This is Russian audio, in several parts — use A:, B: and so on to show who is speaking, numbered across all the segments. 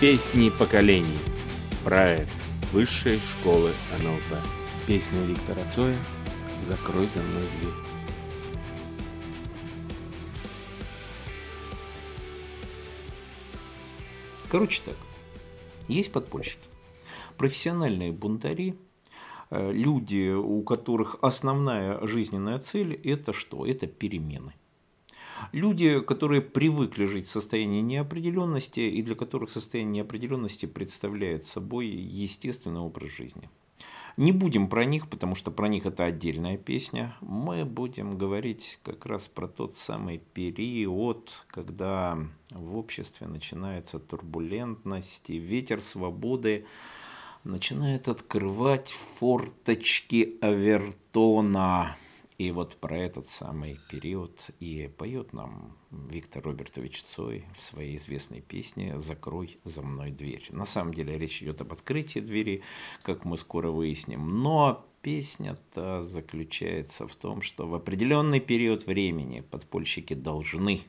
A: Песни поколений. Проект Высшей школы НЛП. Песня Виктора Цоя «Закрой за мной дверь».
B: Короче так, есть подпольщики. Профессиональные бунтари, э, люди, у которых основная жизненная цель – это что? Это перемены. Люди, которые привыкли жить в состоянии неопределенности и для которых состояние неопределенности представляет собой естественный образ жизни. Не будем про них, потому что про них это отдельная песня. Мы будем говорить как раз про тот самый период, когда в обществе начинается турбулентность, и ветер свободы начинает открывать форточки Авертона. И вот про этот самый период и поет нам Виктор Робертович Цой в своей известной песне «Закрой за мной дверь». На самом деле речь идет об открытии двери, как мы скоро выясним. Но песня-то заключается в том, что в определенный период времени подпольщики должны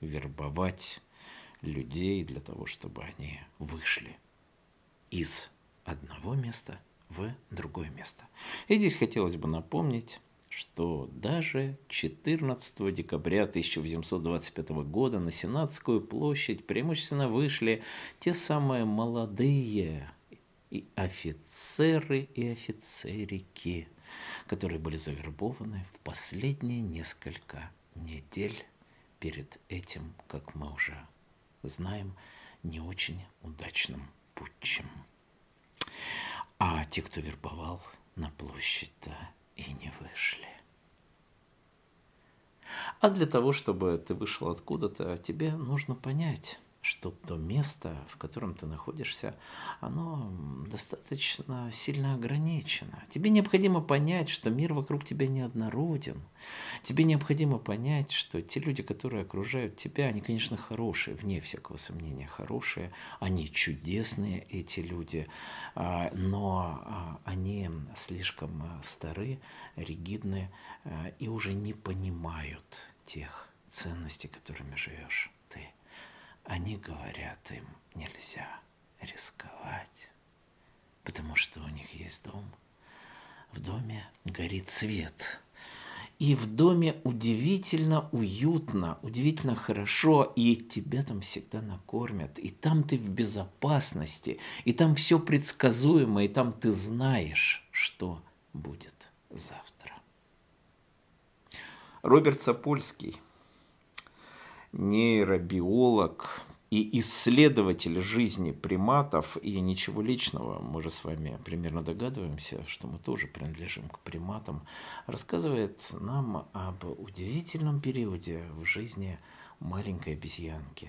B: вербовать людей для того, чтобы они вышли из одного места в другое место. И здесь хотелось бы напомнить что даже 14 декабря 1825 года на Сенатскую площадь преимущественно вышли те самые молодые и офицеры и офицерики, которые были завербованы в последние несколько недель перед этим, как мы уже знаем, не очень удачным путчем. А те, кто вербовал на площадь-то, и не вышли. А для того, чтобы ты вышел откуда-то, тебе нужно понять, что то место, в котором ты находишься, оно достаточно сильно ограничено. Тебе необходимо понять, что мир вокруг тебя неоднороден. Тебе необходимо понять, что те люди, которые окружают тебя, они, конечно, хорошие, вне всякого сомнения, хорошие, они чудесные, эти люди, а, но а, они слишком стары, ригидны а, и уже не понимают тех ценностей, которыми живешь они говорят им нельзя рисковать, потому что у них есть дом. В доме горит свет. И в доме удивительно уютно, удивительно хорошо, и тебя там всегда накормят, и там ты в безопасности, и там все предсказуемо, и там ты знаешь, что будет завтра. Роберт Сапольский – нейробиолог и исследователь жизни приматов, и ничего личного, мы же с вами примерно догадываемся, что мы тоже принадлежим к приматам, рассказывает нам об удивительном периоде в жизни маленькой обезьянки.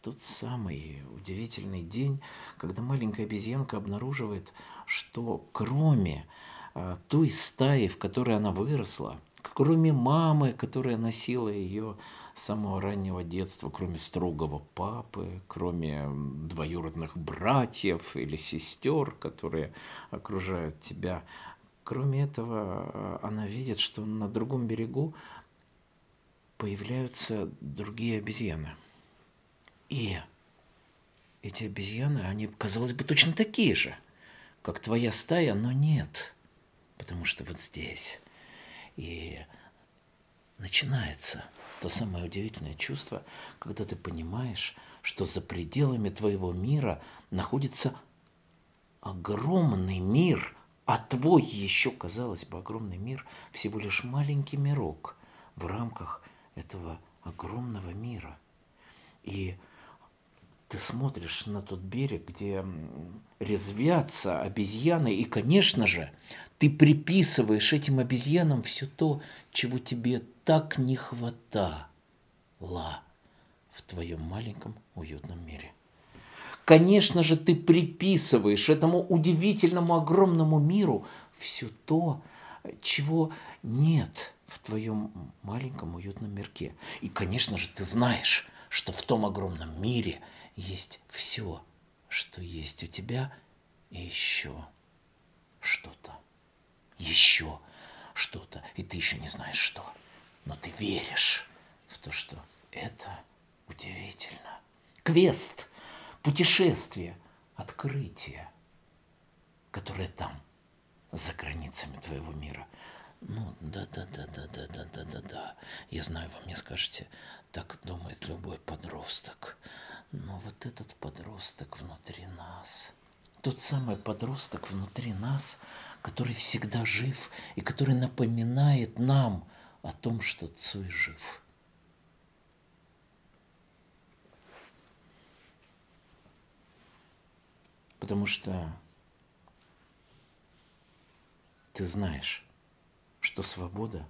B: Тот самый удивительный день, когда маленькая обезьянка обнаруживает, что кроме а, той стаи, в которой она выросла, кроме мамы, которая носила ее с самого раннего детства, кроме строгого папы, кроме двоюродных братьев или сестер, которые окружают тебя. Кроме этого, э, она видит, что на другом берегу появляются другие обезьяны. И эти обезьяны, они, казалось бы, точно такие же, как твоя стая, но нет. Потому что вот здесь и начинается то самое удивительное чувство, когда ты понимаешь, что за пределами твоего мира находится огромный мир, а твой еще, казалось бы, огромный мир всего лишь маленький мирок в рамках этого огромного мира. И ты смотришь на тот берег, где резвятся обезьяны, и, конечно же, ты приписываешь этим обезьянам все то, чего тебе так не хватало в твоем маленьком уютном мире. Конечно же, ты приписываешь этому удивительному огромному миру все то, чего нет в твоем маленьком уютном мирке. И, конечно же, ты знаешь, что в том огромном мире – есть все, что есть у тебя, и еще что-то. Еще что-то. И ты еще не знаешь что. Но ты веришь в то, что это удивительно. Квест путешествие, открытие, которое там, за границами твоего мира. Ну, да-да-да-да-да-да-да-да. Я знаю, вы мне скажете, так думает любой подросток. Но вот этот подросток внутри нас, тот самый подросток внутри нас, который всегда жив и который напоминает нам о том, что Цой жив. Потому что ты знаешь, что свобода,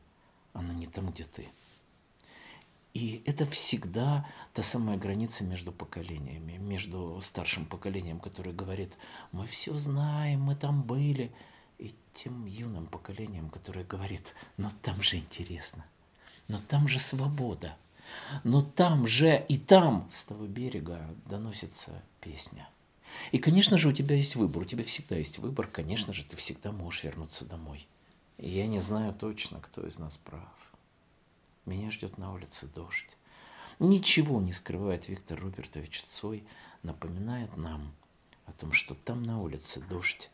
B: она не там, где ты. И это всегда та самая граница между поколениями, между старшим поколением, которое говорит, мы все знаем, мы там были, и тем юным поколением, которое говорит, но там же интересно, но там же свобода, но там же и там с того берега доносится песня. И, конечно же, у тебя есть выбор, у тебя всегда есть выбор, конечно же, ты всегда можешь вернуться домой. И я не знаю точно, кто из нас прав. Меня ждет на улице дождь. Ничего не скрывает Виктор Робертович Цой, напоминает нам о том, что там на улице дождь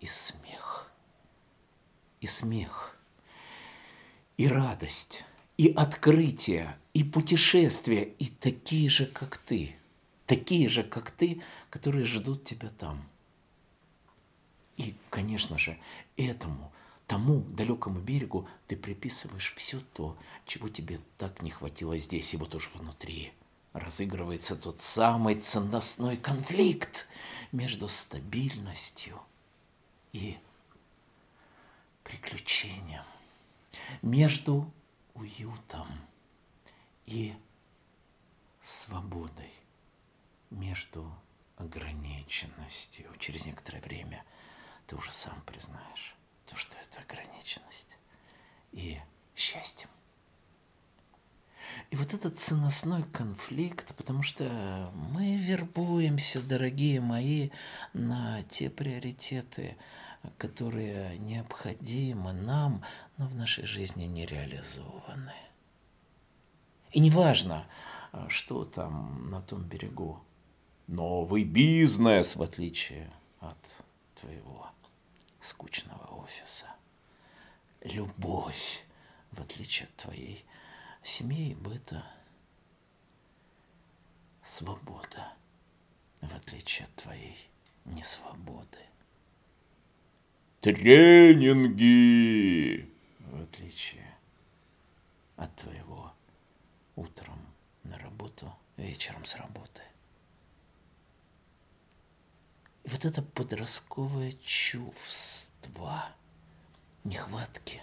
B: и смех. И смех. И радость. И открытие. И путешествия. И такие же, как ты. Такие же, как ты, которые ждут тебя там. И, конечно же, этому тому далекому берегу ты приписываешь все то, чего тебе так не хватило здесь, и вот уже внутри разыгрывается тот самый ценностной конфликт между стабильностью и приключением, между уютом и свободой, между ограниченностью. Через некоторое время ты уже сам признаешь то, что это ограниченность и счастьем. И вот этот ценностной конфликт, потому что мы вербуемся, дорогие мои, на те приоритеты, которые необходимы нам, но в нашей жизни не реализованы. И неважно, что там на том берегу. Новый бизнес, в отличие от твоего скучного офиса. Любовь, в отличие от твоей семьи и быта. Свобода, в отличие от твоей несвободы. Тренинги, в отличие от твоего утром на работу, вечером с работы – и вот это подростковое чувство нехватки,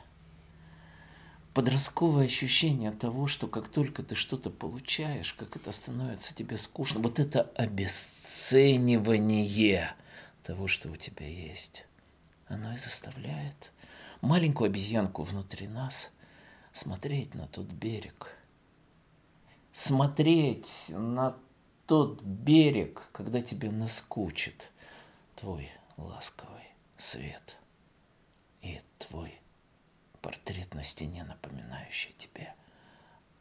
B: подростковое ощущение того, что как только ты что-то получаешь, как это становится тебе скучно, вот это обесценивание того, что у тебя есть, оно и заставляет маленькую обезьянку внутри нас смотреть на тот берег, смотреть на тот берег, когда тебе наскучит – твой ласковый свет и твой портрет на стене, напоминающий тебе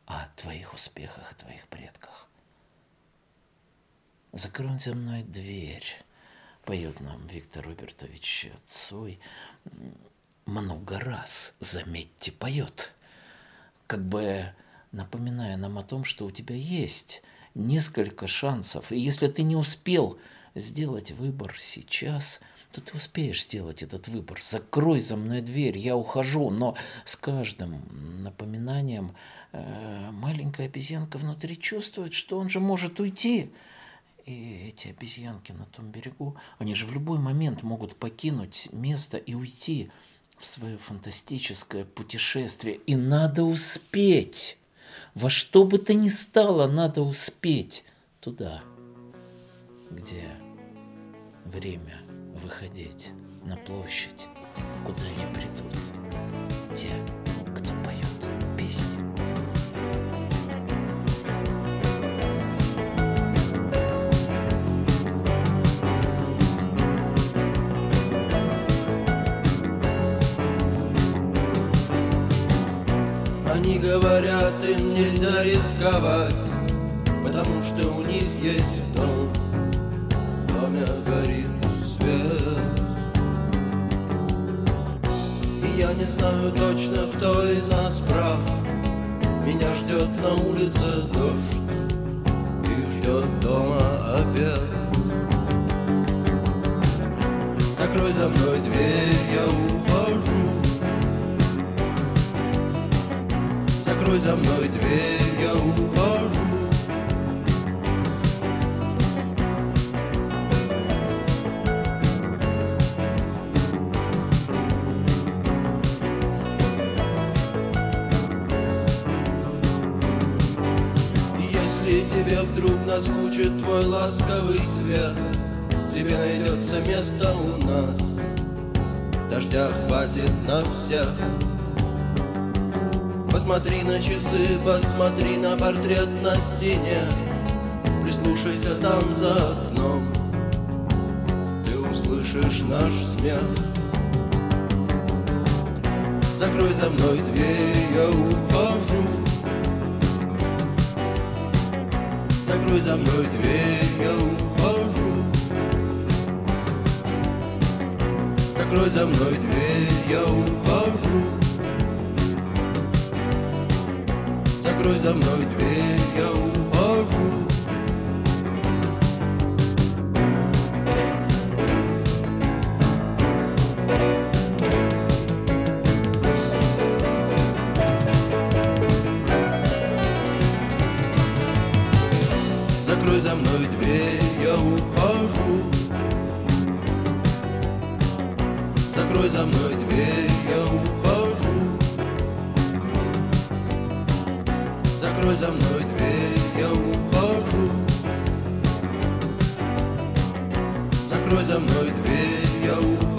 B: о твоих успехах, твоих предках. Закрой за мной дверь, поет нам Виктор Робертович Цой. Много раз, заметьте, поет, как бы напоминая нам о том, что у тебя есть несколько шансов. И если ты не успел сделать выбор сейчас, то ты успеешь сделать этот выбор. Закрой за мной дверь, я ухожу, но с каждым напоминанием э, маленькая обезьянка внутри чувствует, что он же может уйти. И эти обезьянки на том берегу, они же в любой момент могут покинуть место и уйти в свое фантастическое путешествие. И надо успеть. Во что бы то ни стало, надо успеть туда, где время выходить на площадь, куда не придут те, кто поет песни.
C: Они говорят, им нельзя рисковать, потому что у них есть дом, я не знаю точно, кто из нас прав. Меня ждет на улице дождь и ждет дома обед. Закрой за мной дверь, я ухожу. Закрой за мной дверь, тебе вдруг наскучит твой ласковый свет. Тебе найдется место у нас. Дождя хватит на всех. Посмотри на часы, посмотри на портрет на стене. Прислушайся там за окном. Ты услышишь наш смех. Закрой за мной дверь, я ухожу Закрой за мной дверь, я ухожу. Закрой за мной дверь, я ухожу. Закрой за мной дверь, cruz à noite veio o